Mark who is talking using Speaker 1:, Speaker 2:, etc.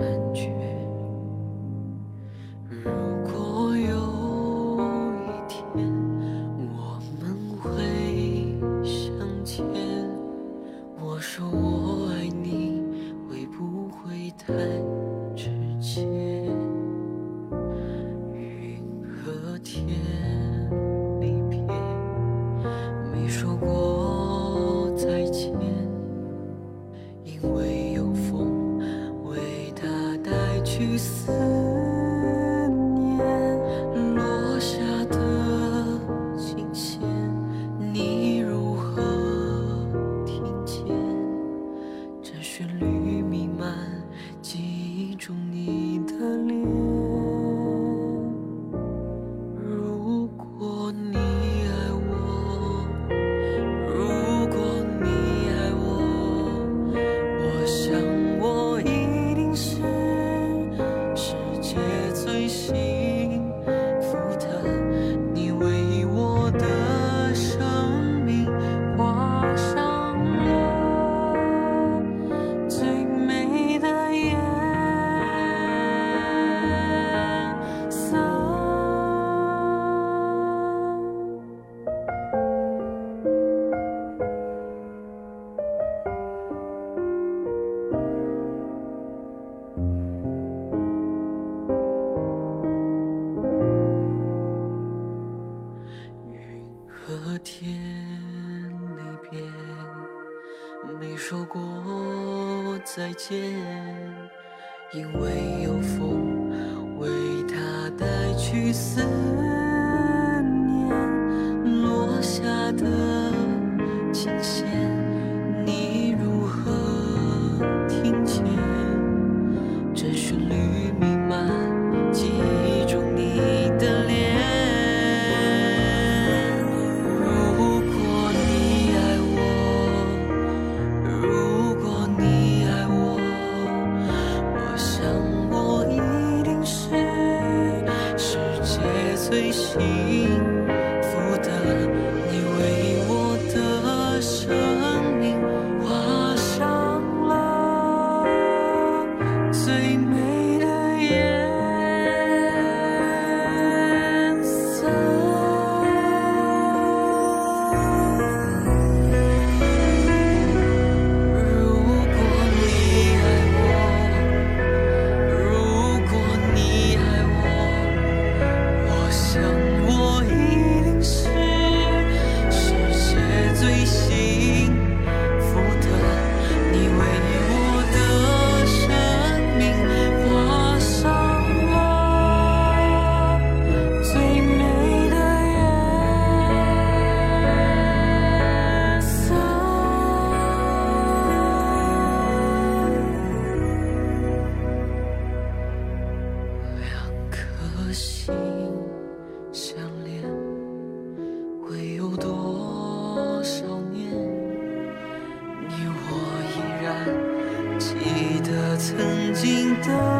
Speaker 1: 安全。绿色隔天离别没说过再见因为有风为他带去思念。落下的琴弦情。done.